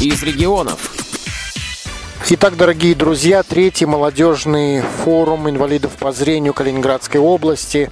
из регионов. Итак, дорогие друзья, третий молодежный форум инвалидов по зрению Калининградской области.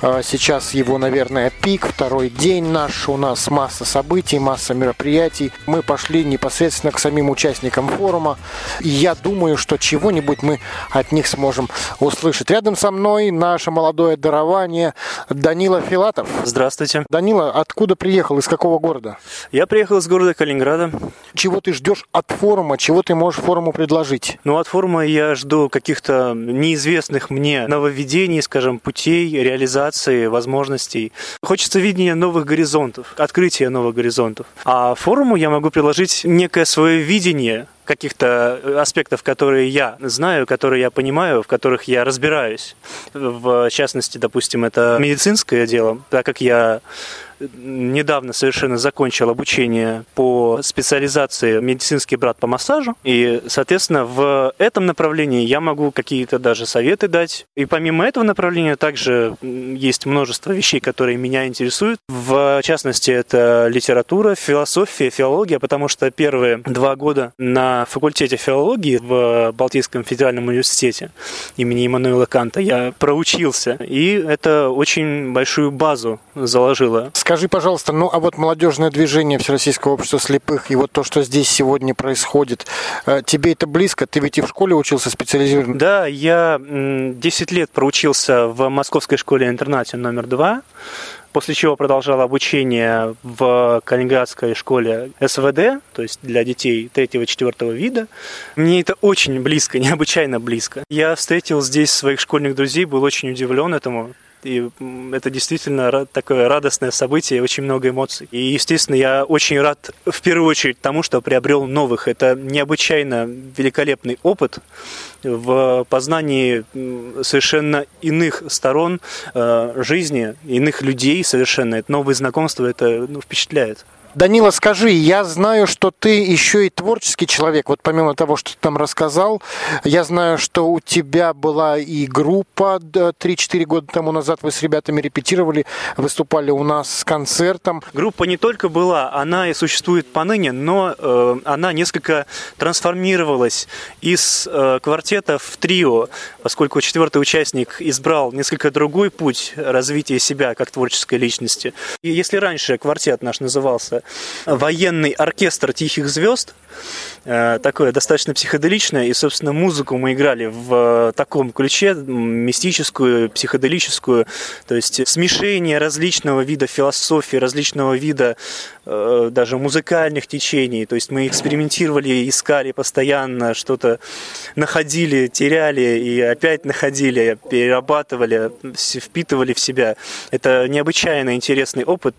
А, сейчас его, наверное, пик, второй день наш. У нас масса событий, масса мероприятий. Мы пошли непосредственно к самим участникам форума. И я думаю, что чего-нибудь мы от них сможем услышать. Рядом со мной наше молодое дарование Данила Филатов. Здравствуйте. Данила, откуда приехал, из какого города? Я приехал из города Калининграда. Чего ты ждешь от форума? Чего ты можешь форуму форуму предложить? Ну, от форума я жду каких-то неизвестных мне нововведений, скажем, путей, реализации, возможностей. Хочется видения новых горизонтов, открытия новых горизонтов. А форуму я могу предложить некое свое видение каких-то аспектов, которые я знаю, которые я понимаю, в которых я разбираюсь. В частности, допустим, это медицинское дело, так как я недавно совершенно закончил обучение по специализации медицинский брат по массажу. И, соответственно, в этом направлении я могу какие-то даже советы дать. И помимо этого направления также есть множество вещей, которые меня интересуют. В частности, это литература, философия, филология, потому что первые два года на факультете филологии в Балтийском федеральном университете имени Иммануила Канта я проучился. И это очень большую базу заложило Скажи, пожалуйста, ну а вот молодежное движение Всероссийского общества слепых и вот то, что здесь сегодня происходит, э, тебе это близко? Ты ведь и в школе учился специализированно? Да, я 10 лет проучился в Московской школе-интернате номер два после чего продолжал обучение в Калининградской школе СВД, то есть для детей третьего-четвертого вида. Мне это очень близко, необычайно близко. Я встретил здесь своих школьных друзей, был очень удивлен этому и это действительно такое радостное событие, очень много эмоций. И, естественно, я очень рад в первую очередь тому, что приобрел новых. Это необычайно великолепный опыт в познании совершенно иных сторон э, жизни, иных людей совершенно. Это новые знакомства, это ну, впечатляет. Данила, скажи, я знаю, что ты еще и творческий человек. Вот помимо того, что ты там рассказал, я знаю, что у тебя была и группа 3-4 года тому назад. Вы с ребятами репетировали, выступали у нас с концертом. Группа не только была, она и существует поныне, но э, она несколько трансформировалась из э, квартета в трио, поскольку четвертый участник избрал несколько другой путь развития себя как творческой личности. И если раньше квартет наш назывался военный оркестр тихих звезд, Э, такое достаточно психоделичное, и, собственно, музыку мы играли в таком ключе, мистическую, психоделическую, то есть смешение различного вида философии, различного вида э, даже музыкальных течений, то есть мы экспериментировали, искали постоянно, что-то находили, теряли и опять находили, перерабатывали, впитывали в себя. Это необычайно интересный опыт,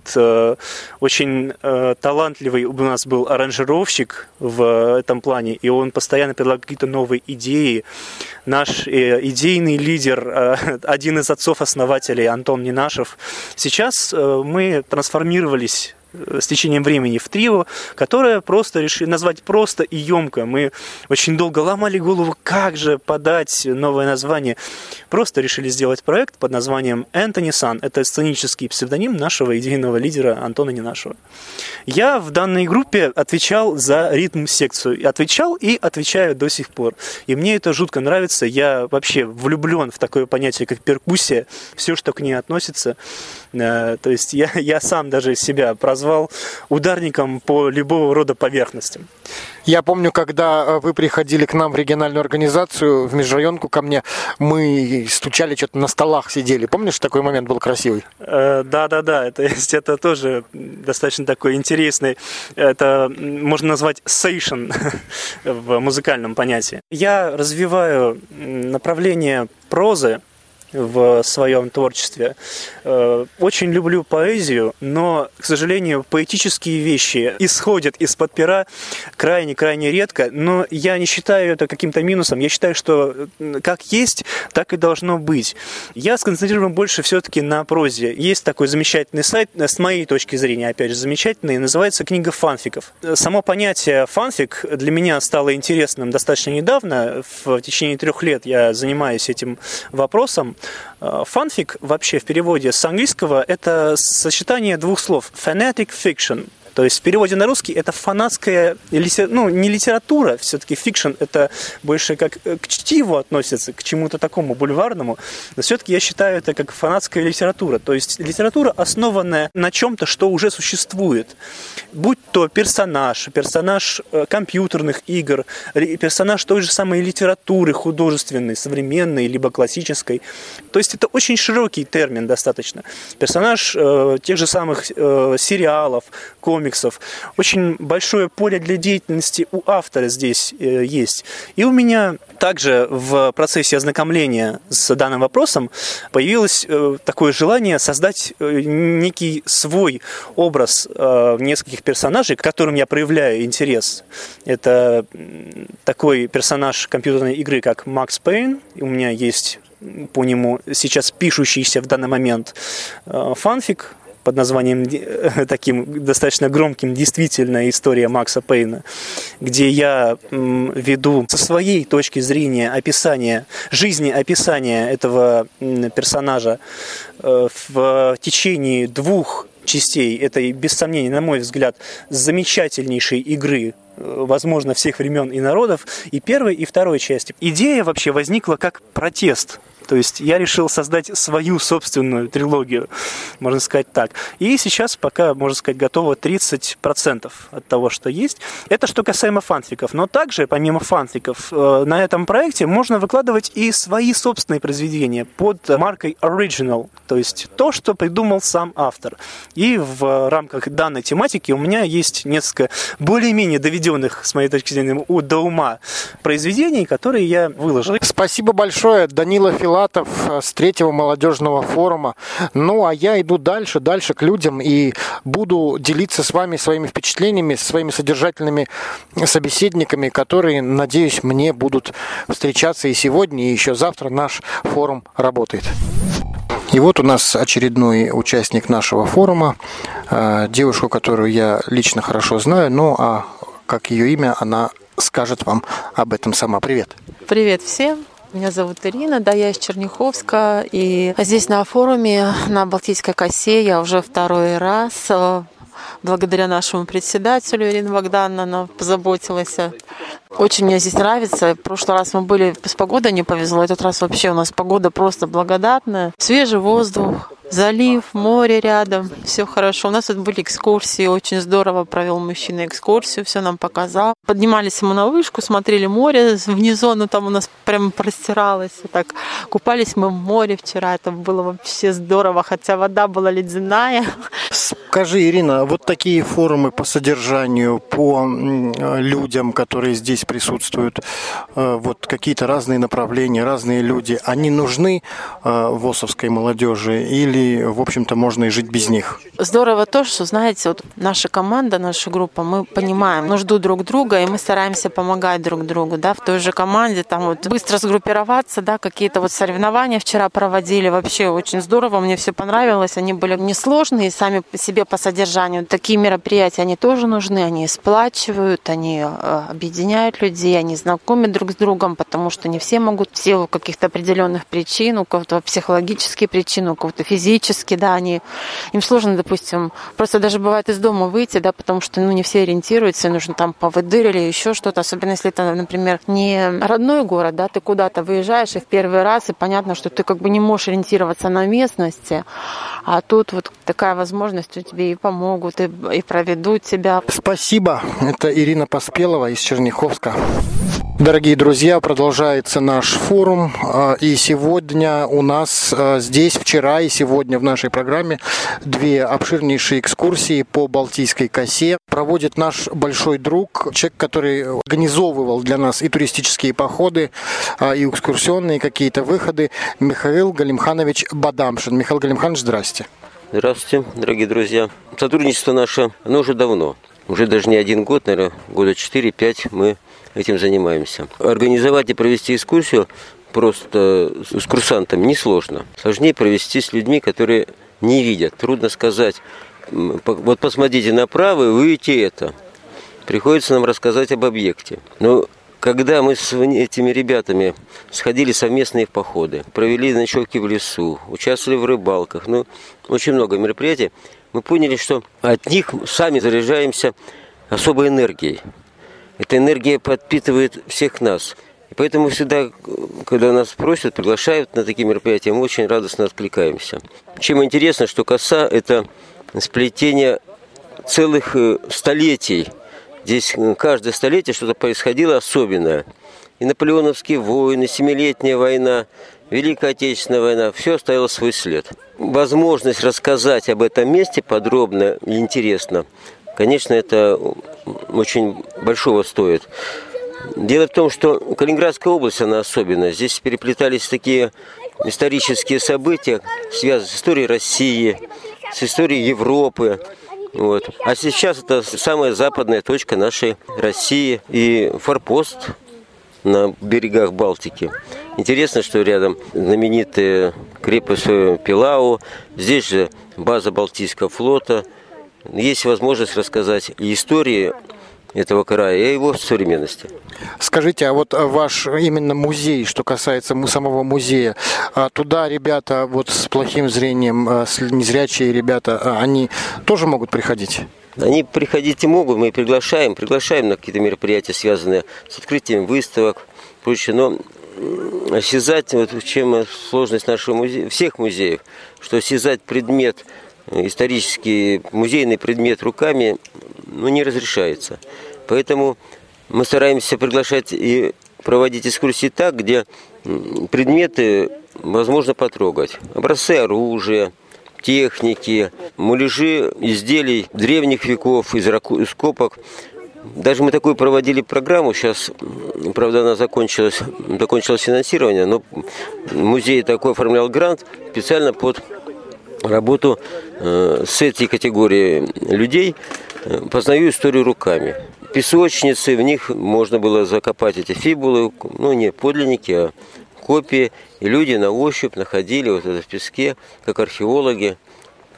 э, талантливый у нас был аранжировщик в этом плане, и он постоянно предлагает какие-то новые идеи. Наш э, идейный лидер, э, один из отцов-основателей Антон Нинашев, сейчас э, мы трансформировались с течением времени в трио, которое просто решили назвать просто и емко. Мы очень долго ломали голову, как же подать новое название. Просто решили сделать проект под названием Энтони Сан. Это сценический псевдоним нашего идейного лидера Антона Ненашева. Я в данной группе отвечал за ритм-секцию. Отвечал и отвечаю до сих пор. И мне это жутко нравится. Я вообще влюблен в такое понятие, как перкуссия. Все, что к ней относится. Э, то есть я, я сам даже себя прозвал ударником по любого рода поверхностям. Я помню, когда э, вы приходили к нам в региональную организацию, в межрайонку ко мне, мы стучали, что-то на столах сидели. Помнишь, такой момент был красивый? Э, да, да, да. Это, это тоже достаточно такой интересный. Это можно назвать сейшн в музыкальном понятии. Я развиваю направление прозы, в своем творчестве. Э, очень люблю поэзию, но, к сожалению, поэтические вещи исходят из-под пера крайне-крайне редко, но я не считаю это каким-то минусом. Я считаю, что как есть, так и должно быть. Я сконцентрирован больше все-таки на прозе. Есть такой замечательный сайт, с моей точки зрения, опять же, замечательный, называется «Книга фанфиков». Само понятие фанфик для меня стало интересным достаточно недавно. В течение трех лет я занимаюсь этим вопросом. Э, фанфик вообще в переводе с английского это сочетание двух слов. Fanatic fiction То есть в переводе на русский это фанатская, ну, не литература, все-таки fiction, это больше как э, к чтиву относится, к чему-то такому бульварному, но все-таки я считаю это как фанатская литература. То есть литература, основанная на чем-то, что уже существует. Будь то персонаж, персонаж э, компьютерных игр, персонаж той же самой литературы художественной, современной, либо классической. То есть это очень широкий термин достаточно. Персонаж э, тех же самых э, сериалов, комиксов. Очень большое поле для деятельности у автора здесь э, есть. И у меня также в процессе ознакомления с данным вопросом появилось э, такое желание создать э, некий свой образ нескольких персонажей, к которым я проявляю интерес. Это такой персонаж компьютерной игры, как Макс Пейн. У меня есть по нему сейчас пишущийся в данный момент фанфик под названием таким достаточно громким «Действительно история Макса Пейна», где я веду со своей точки зрения описание, жизни описания этого персонажа э, в течение двух частей этой, без сомнения, на мой взгляд, замечательнейшей игры э, возможно, всех времен и народов, и первой, и второй части. Идея вообще возникла как протест то есть я решил создать свою собственную трилогию, можно сказать так. И сейчас пока, можно сказать, готово 30% от того, что есть. Это что касаемо фанфиков. Но также, помимо фанфиков, э, на этом проекте можно выкладывать и свои собственные произведения под маркой Original, то есть то, что придумал сам автор. И в рамках данной тематики у меня есть несколько более-менее доведенных, с моей точки зрения, до ума произведений, которые я выложил. Спасибо большое, Данила Филатов Филатов э, с третьего молодежного форума. Ну, а я иду дальше, дальше к людям и буду делиться с вами своими впечатлениями, своими содержательными собеседниками, которые, надеюсь, мне будут встречаться и сегодня, и еще завтра наш форум работает. И вот у нас очередной участник нашего форума, э, девушку, которую я лично хорошо знаю, ну а как ее имя, она скажет вам об этом сама. Привет. Привет всем. Меня зовут Ирина, да, я из Черняховска. И здесь на форуме на Балтийской косе я уже второй раз э, благодаря нашему председателю Ирине Богдановне она позаботилась. Очень мне здесь нравится. В прошлый раз мы были, с погодой не повезло. Этот раз вообще у нас погода просто благодатная. Свежий воздух, залив, море рядом, все хорошо. У нас тут были экскурсии, очень здорово провел мужчина экскурсию, все нам показал. Поднимались мы на вышку, смотрели море внизу, ну там у нас прям простиралось. Так купались мы в море вчера, это было вообще здорово, хотя вода была ледяная. Скажи, Ирина, вот такие форумы по содержанию, по людям, которые здесь присутствуют, э, вот какие-то разные направления, разные люди, они нужны э, ВОСовской молодежи или или, в общем-то, можно и жить без них? Здорово то, что, знаете, вот наша команда, наша группа, мы понимаем нужду друг друга, и мы стараемся помогать друг другу, да, в той же команде, там вот быстро сгруппироваться, да, какие-то вот соревнования вчера проводили, вообще очень здорово, мне все понравилось, они были несложные сами по себе по содержанию. Такие мероприятия, они тоже нужны, они сплачивают, они э, объединяют людей, они знакомят друг с другом, потому что не все могут в силу каких-то определенных причин, у кого-то психологические причины, у кого-то физические физически, да, они, им сложно, допустим, просто даже бывает из дома выйти, да, потому что, ну, не все ориентируются, нужно там повыдыр или еще что-то, особенно если это, например, не родной город, да, ты куда-то выезжаешь и в первый раз, и понятно, что ты как бы не можешь ориентироваться на местности, а тут вот такая возможность, что тебе и помогут, и, и проведут тебя. Спасибо. Это Ирина Поспелова из Черняховска. Дорогие друзья, продолжается наш форум. А, и сегодня у нас а, здесь, вчера и сегодня в нашей программе две обширнейшие экскурсии по Балтийской косе. Проводит наш большой друг, человек, который организовывал для нас и туристические походы, а, и экскурсионные какие-то выходы, Михаил Галимханович Бадамшин. Михаил Галимханович, здрасте. Здравствуйте, дорогие друзья. Сотрудничество наше, оно уже давно. Уже даже не один год, наверное, года 4-5 мы этим занимаемся. Организовать и провести экскурсию просто с курсантами несложно. Сложнее провести с людьми, которые не видят. Трудно сказать, вот посмотрите направо и вы видите это. Приходится нам рассказать об объекте. Но когда мы с этими ребятами сходили совместные в походы, провели ночевки в лесу, участвовали в рыбалках, ну, очень много мероприятий, мы поняли, что от них сами заряжаемся особой энергией. Эта энергия подпитывает всех нас. И поэтому всегда, когда нас просят, приглашают на такие мероприятия, мы очень радостно откликаемся. Чем интересно, что коса – это сплетение целых э, столетий. Здесь каждое столетие что-то происходило особенное. И наполеоновские войны, Семилетняя война, Великая Отечественная война, все оставило свой след. Возможность рассказать об этом месте подробно и интересно, конечно, это очень большого стоит. Дело в том, что Калининградская область, она особенная. Здесь переплетались такие исторические события, связанные с историей России, с историей Европы. Вот. А сейчас это самая западная точка нашей России и форпост на берегах Балтики. Интересно, что рядом знаменитая крепость Пилау, здесь же база Балтийского флота. Есть возможность рассказать истории этого края и его современности. Скажите, а вот ваш именно музей, что касается самого музея, а туда ребята вот с плохим зрением, а, незрячие ребята, а они тоже могут приходить? Они приходить и могут, мы приглашаем, приглашаем на какие-то мероприятия, связанные с открытием выставок, прочее, но осязать, вот в чем сложность нашего музея, всех музеев, что осязать предмет, исторический музейный предмет руками, ну, не разрешается. Поэтому мы стараемся приглашать и проводить экскурсии так, где предметы возможно потрогать. Образцы оружия, техники, муляжи изделий древних веков из раскопок. Даже мы такую проводили программу, сейчас, правда, она закончилась, закончилось финансирование, но музей такой оформлял грант специально под работу э, с этой категорией людей, э, познаю историю руками. Песочницы, в них можно было закопать эти фибулы, ну не подлинники, а копии, и люди на ощупь находили вот это в песке, как археологи,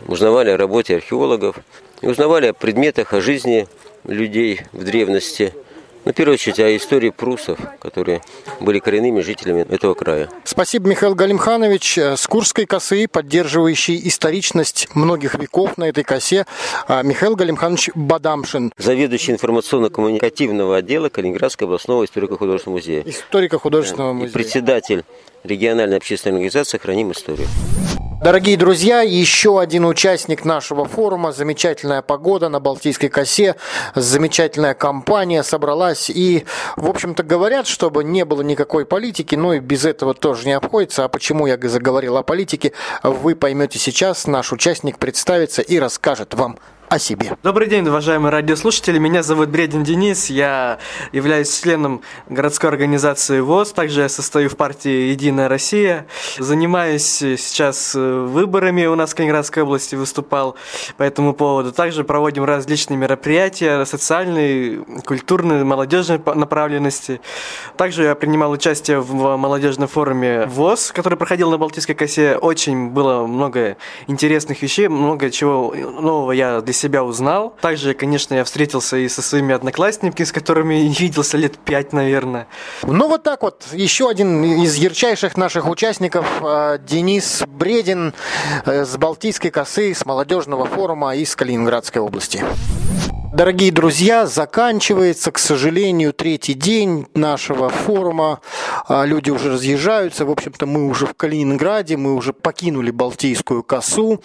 узнавали о работе археологов, и узнавали о предметах, о жизни людей в древности – ну, в первую очередь, о истории прусов, которые были коренными жителями этого края. Спасибо, Михаил Галимханович. С Курской косы, поддерживающий историчность многих веков на этой косе, а, Михаил Галимханович Бадамшин. Заведующий информационно-коммуникативного отдела Калининградского областного историко-художественного музея. Историко-художественного музея. И председатель региональной общественной организации «Храним историю». Дорогие друзья, еще один участник нашего форума. Замечательная погода на Балтийской косе, замечательная компания собралась. И, в общем-то, говорят, чтобы не было никакой политики, но и без этого тоже не обходится. А почему я заговорил о политике, вы поймете сейчас. Наш участник представится и расскажет вам о себе. Добрый день, уважаемые радиослушатели. Меня зовут Бредин Денис. Я являюсь членом городской организации ВОЗ. Также я состою в партии «Единая Россия». Занимаюсь сейчас э, выборами у нас в Калининградской области, выступал по этому поводу. Также проводим различные мероприятия социальные, культурные, молодежной направленности. Также я принимал участие в молодежном форуме ВОЗ, который проходил на Балтийской косе. Очень было много интересных вещей, много чего нового я для себя узнал. Также, конечно, я встретился и со своими одноклассниками, с которыми виделся лет пять, наверное. Ну вот так вот, еще один из ярчайших наших участников, э, Денис Бредин э, с Балтийской косы, с молодежного форума из Калининградской области. Дорогие друзья, заканчивается, к сожалению, третий день нашего форума. А, люди уже разъезжаются. В общем-то, мы уже в Калининграде, мы уже покинули Балтийскую косу.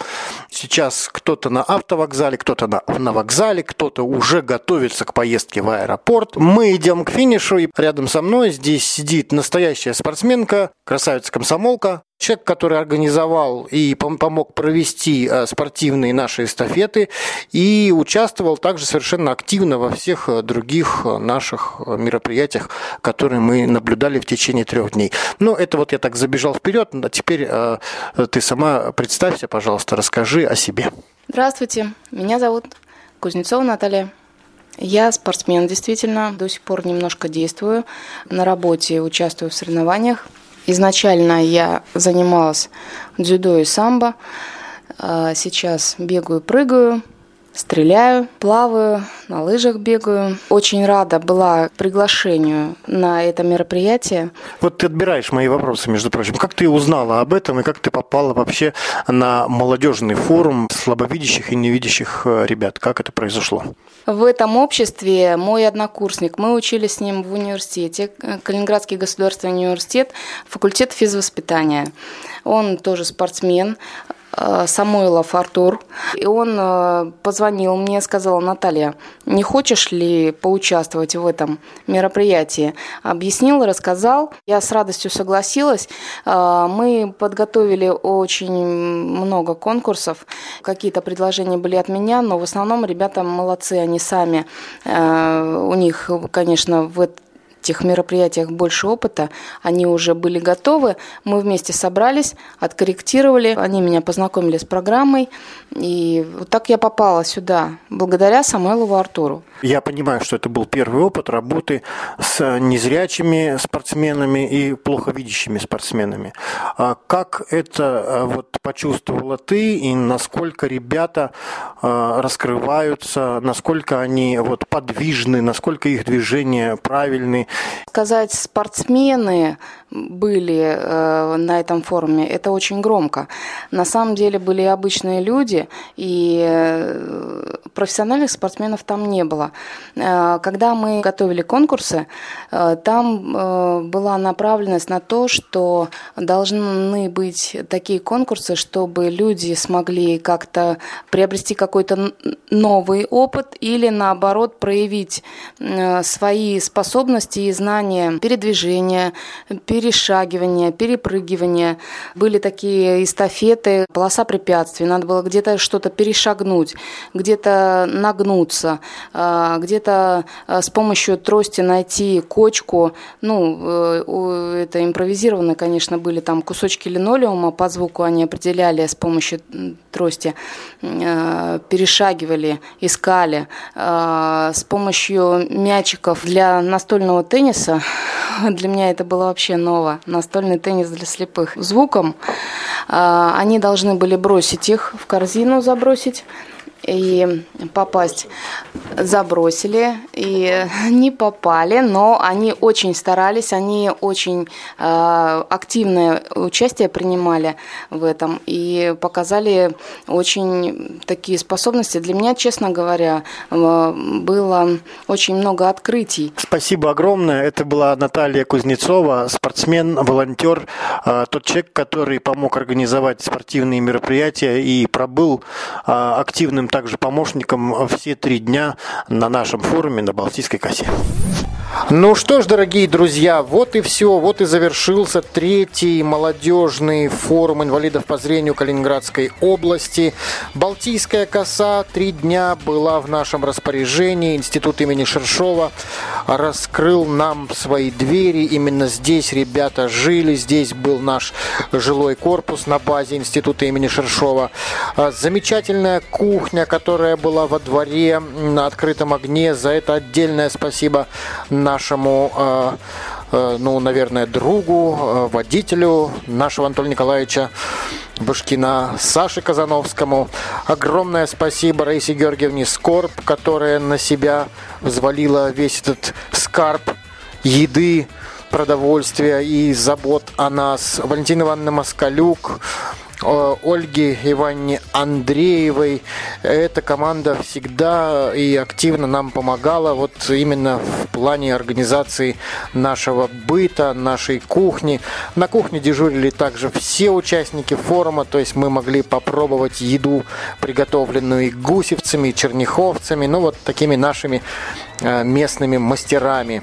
Сейчас кто-то на автовокзале, кто-то на, на вокзале, кто-то уже готовится к поездке в аэропорт. Мы идем к финишу, и рядом со мной здесь сидит настоящая спортсменка, красавица-комсомолка, человек, который организовал и помог провести э, спортивные наши эстафеты и участвовал также совершенно активно во всех э, других э, наших мероприятиях, которые мы наблюдали в течение трех дней. Но это вот я так забежал вперед, а теперь ты сама представься, пожалуйста, расскажи о себе. Здравствуйте, меня зовут Кузнецова Наталья. Я спортсмен, действительно, до сих пор немножко действую. На работе участвую в соревнованиях – Изначально я занималась дзюдо и самбо. А сейчас бегаю, прыгаю. Стреляю, плаваю, на лыжах бегаю. Очень рада была приглашению на это мероприятие. Вот ты отбираешь мои вопросы, между прочим. Как ты узнала об этом и как ты попала вообще на молодежный форум слабовидящих и невидящих э, ребят? Как это произошло? В этом обществе мой однокурсник, мы учились с ним в университете, Калининградский государственный университет, факультет физвоспитания. Он тоже спортсмен, Э, Самойлов Артур. И он э, позвонил мне, сказал, Наталья, не хочешь ли поучаствовать в этом мероприятии? Объяснил, рассказал. Я с радостью согласилась. Э, мы подготовили очень много конкурсов. Какие-то предложения были от меня, но в основном ребята молодцы, они сами. У них, конечно, в этих мероприятиях больше опыта, они уже были готовы. Мы вместе собрались, откорректировали, они меня познакомили с программой, и вот так я попала сюда, благодаря Самойлову Артуру. Я понимаю, что это был первый опыт работы с незрячими спортсменами и плохо видящими спортсменами. А как это а, вот почувствовала ты и насколько ребята а, раскрываются, насколько они вот подвижны, насколько их движения правильны? Сказать спортсмены были э, на этом форуме, это очень громко. На самом деле были обычные люди, и э, профессиональных спортсменов там не было. Э, когда мы готовили конкурсы, э, там э, была направленность на то, что должны быть такие конкурсы, чтобы люди смогли как-то приобрести какой-то новый опыт или наоборот проявить свои способности и знания передвижения, перешагивания, перепрыгивания. Были такие эстафеты, полоса препятствий, надо было где-то что-то перешагнуть, где-то нагнуться, где-то э, с помощью трости найти кочку. Ну, э, это импровизированно, конечно, были там кусочки линолеума, по звуку они определяли с помощью трости, э, перешагивали, искали. С помощью мячиков для настольного тенниса, для меня это было вообще ново, настольный теннис для слепых. Звуком они должны были бросить их в корзину, забросить и попасть забросили и не попали, но они очень старались, они очень э, активное участие принимали в этом и показали очень такие способности. Для меня, честно говоря, э, было очень много открытий. Спасибо огромное. Это была Наталья Кузнецова, спортсмен, волонтер, э, тот человек, который помог организовать спортивные мероприятия и пробыл э, активным также помощником все три дня на нашем форуме на Балтийской косе. Ну что ж, дорогие друзья, вот и все. Вот и завершился третий молодежный форум инвалидов по зрению Калининградской области. Балтийская коса три дня была в нашем распоряжении. Институт имени Шершова раскрыл нам свои двери. Именно здесь ребята жили. Здесь был наш жилой корпус на базе Института имени Шершова. А, замечательная кухня, которая была во дворе на открытом огне. За это отдельное спасибо нашему, э, э, ну, наверное, другу, э, водителю нашего Анатолия Николаевича Башкина, Саше Казановскому. Огромное спасибо Раисе Георгиевне Скорб, которая на себя взвалила весь этот скарб еды, продовольствия и забот о нас. Валентина Ивановна Москалюк, Ольги Ивановне Андреевой. Эта команда всегда и активно нам помогала вот именно в плане организации нашего быта, нашей кухни. На кухне дежурили также все участники форума, то есть мы могли попробовать еду, приготовленную и гусевцами, и черняховцами, ну вот такими нашими э, местными мастерами.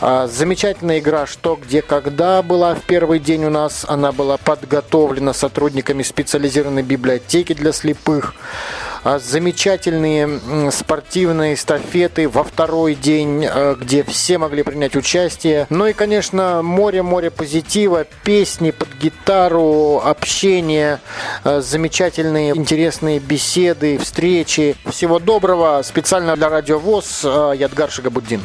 А, замечательная игра «Что, где, когда» была в первый день у нас. Она была подготовлена сотрудниками специализированной библиотеки для слепых. А, замечательные спортивные эстафеты во второй день, а, где все могли принять участие. Ну и, конечно, море-море позитива, песни под гитару, общение, замечательные интересные беседы, встречи. Всего доброго. Специально для Радио ВОЗ Ядгар Шагабуддин.